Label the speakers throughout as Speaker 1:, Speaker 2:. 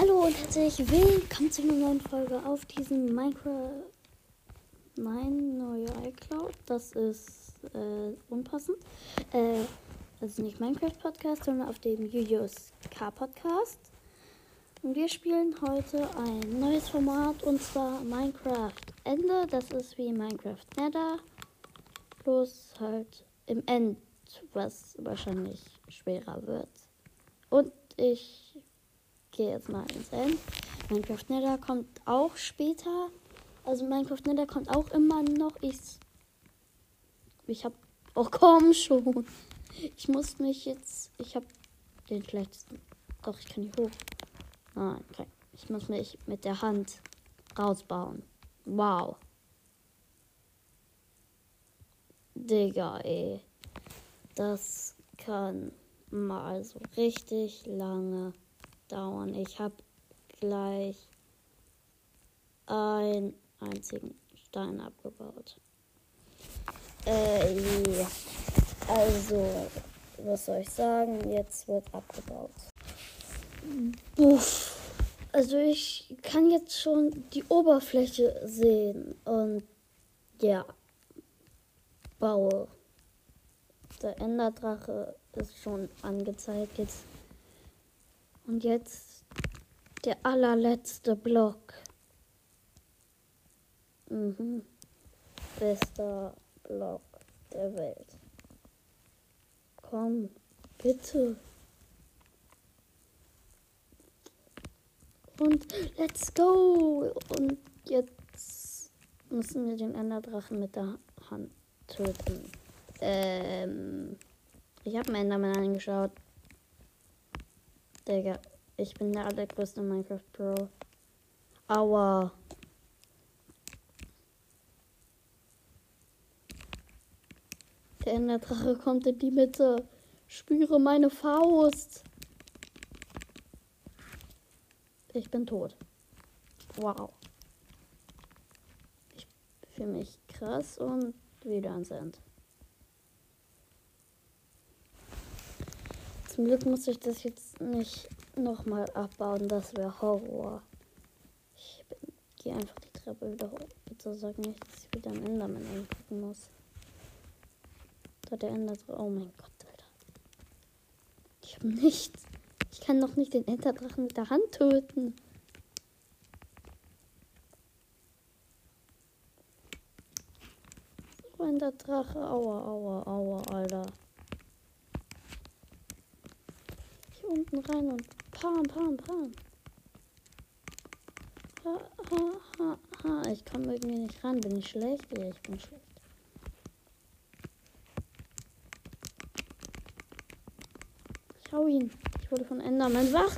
Speaker 1: Hallo und herzlich willkommen zu einer neuen Folge auf diesem Minecraft. Mein neuer iCloud. Das ist äh, unpassend. Äh, ist nicht Minecraft Podcast, sondern auf dem Julius K Podcast. Und wir spielen heute ein neues Format und zwar Minecraft Ende. Das ist wie Minecraft Nether. Bloß halt im End, was wahrscheinlich schwerer wird. Und ich gehe jetzt mal ins End. Minecraft Nether kommt auch später. Also Minecraft Nether kommt auch immer noch. Ich, ich hab. Oh komm schon. Ich muss mich jetzt. Ich hab den schlechtesten. Doch, ich kann nicht hoch. Nein, okay. Ich muss mich mit der Hand rausbauen. Wow. Digga, ey. Das kann mal so richtig lange dauern. Ich habe gleich einen einzigen Stein abgebaut. Äh, ja. Also, was soll ich sagen? Jetzt wird abgebaut. Buff. Also ich kann jetzt schon die Oberfläche sehen und ja, baue. Der Enderdrache ist schon angezeigt jetzt. Und jetzt der allerletzte Block. Mhm. Bester Block der Welt. Komm, bitte. Und let's go. Und jetzt müssen wir den Enderdrachen mit der Hand töten. Ähm, ich habe mir Enderman angeschaut. Digga, ich bin der allergrößte Minecraft Pro. Aua. Der Enderdrache kommt in die Mitte. Spüre meine Faust. Ich bin tot. Wow. Ich fühle mich krass und wieder ans End. Zum Glück muss ich das jetzt nicht nochmal abbauen. Das wäre Horror. Ich gehe einfach die Treppe wieder hoch. Bitte sag nicht, dass ich wieder am Enderman angucken muss. Da der Ender. Oh mein Gott, Alter. Ich habe nichts. Ich kann noch nicht den Enderdrachen mit der Hand töten. So ein der Drache. Aua, aua, aua, Alter. Unten rein und pam, pam, pam. Ha, ha, ha, ha. Ich komme irgendwie nicht ran. Bin ich schlecht? Ja, ich bin schlecht. Schau ihn. Ich wurde von Enderman wach.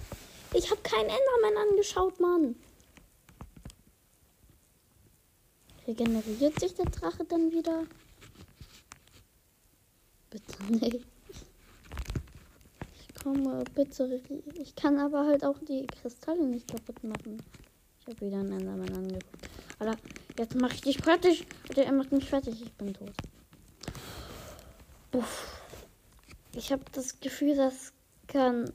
Speaker 1: Ich habe keinen Enderman angeschaut, Mann. Regeneriert sich der Drache dann wieder? Bitte nicht. Ich komme, bitte. Ich kann aber halt auch die Kristalle nicht kaputt machen. Ich habe wieder einen Enderman angeguckt. Alter, jetzt mache ich dich fertig. Oder er macht mich fertig. Ich bin tot. Uff. Ich habe das Gefühl, das kann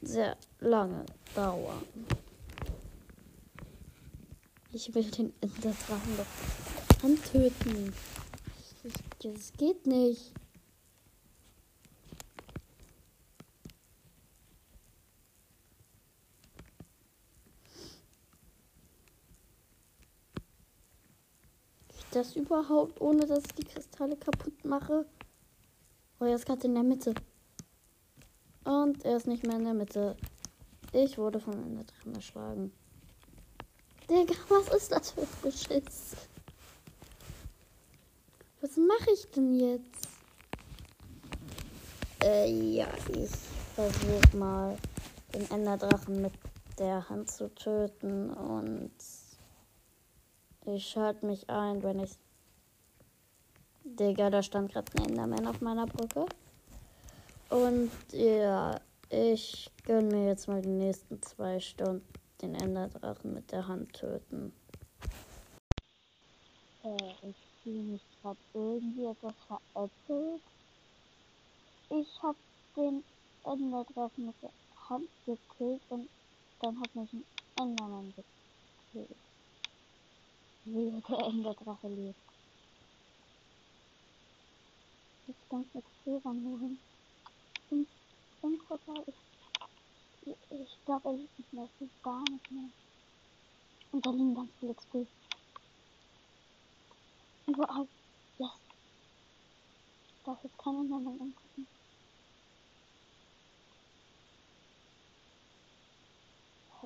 Speaker 1: sehr lange dauern. Ich will den Enderdrachen doch antöten. Das geht nicht. Geht das überhaupt, ohne dass ich die Kristalle kaputt mache? Oh, er ist gerade in der Mitte. Und er ist nicht mehr in der Mitte. Ich wurde von einer Drachen erschlagen. Digga, was ist das für Beschiss? Was mache ich denn jetzt? Äh, ja, ich versuche mal den Enderdrachen mit der Hand zu töten und ich schalte mich ein, wenn ich. Digga, da stand gerade ein Enderman auf meiner Brücke. Und ja, ich gönne mir jetzt mal die nächsten zwei Stunden den Enderdrachen mit der Hand töten. Äh, ich fühle mich gerade irgendwie etwas veräppelt. Ich habe den Enderdrachen mit der Hand gekillt und
Speaker 2: dann hat mich ein Enderman gekillt. Wie der Enderdrache lebt. Jetzt ganz XP ranholen. Und Endportal ist. Ich, ich glaube, er liebt nicht mehr. Es geht gar nicht mehr. Und da liegen ganz viele XP. Überall. Yes. Darf jetzt keiner mehr mal angucken.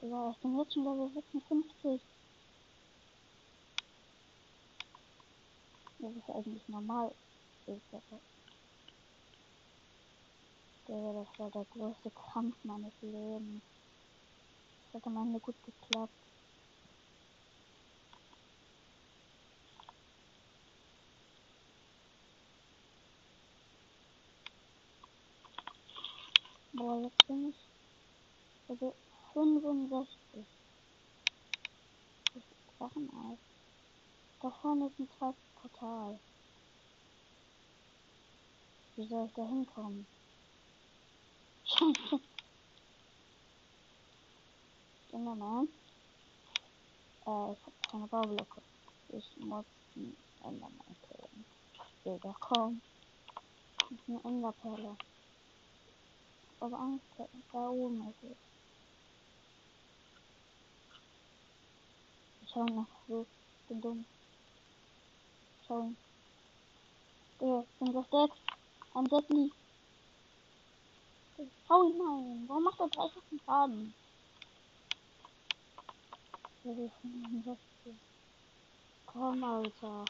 Speaker 2: Ja, ich bin jetzt schon Level 56. Das ist eigentlich normal. Aber. Das war der größte Kampf meines Lebens. Das hat am Ende gut geklappt. Boah, jetzt bin ich also 65. Das ist Dracheneis. Da vorne ist ein zweites Portal. Wie soll ich da hinkommen? Scheiße. Enderman. Äh, ich hab keine Baublöcke. Ich muss den Enderman killen. Digga, komm. Das ist eine Enderperle. Aber Angst, da oben ist es. Ich schau nach so. Ich dumm. Digga, ich bin gleich dead. I'm deadly. Hau ihn nein. Warum macht er 30 Schaden? Level 65. Komm, Alter.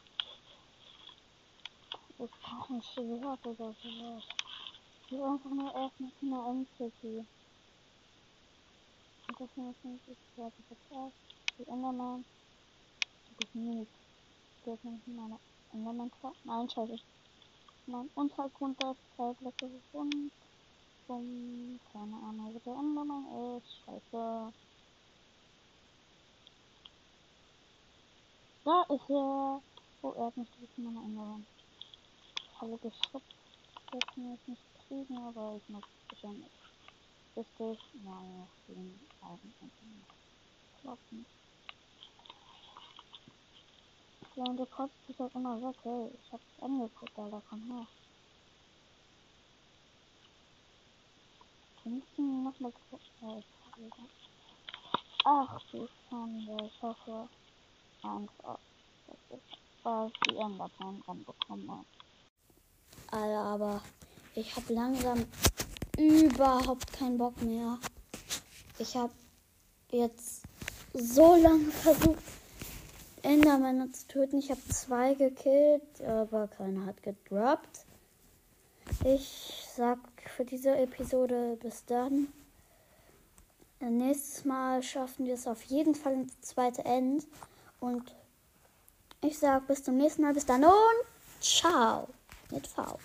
Speaker 2: Ich brauche ein Schwert oder sowas. Ich will einfach nur erst mit einer MCT. Und das ist nicht. Ich hab erst die Enderman. Das ist nicht. Der ist nämlich in meiner Enderman Nein, scheiße. Mein Untergrund ist Feldblöcke gefunden. Bumm. Keine Ahnung, wo der Enderman ist. Scheiße. Da ist er. Oh, er hat mich in meiner Enderman. Falle geschubst. Das kann ich nicht kriegen, aber ich muss wahrscheinlich richtig mal den einen Enderman kloppen. Ja, und der kotzt sich halt immer weg, hey. Ich hab's angeguckt, Alter, komm her. Wir müssen noch mal äh, Ach, die Schande. Ich hoffe einfach, dass ich bald die Enderperlen ranbekomme.
Speaker 1: Alter, aber ich habe langsam überhaupt keinen Bock mehr. Ich habe jetzt so lange versucht, Endermänner zu töten. Ich habe zwei gekillt, aber keiner hat gedroppt. Ich sag für diese Episode bis dann. Nächstes Mal schaffen wir es auf jeden Fall ins zweite End. Und ich sag bis zum nächsten Mal. Bis dann und ciao. Mit V.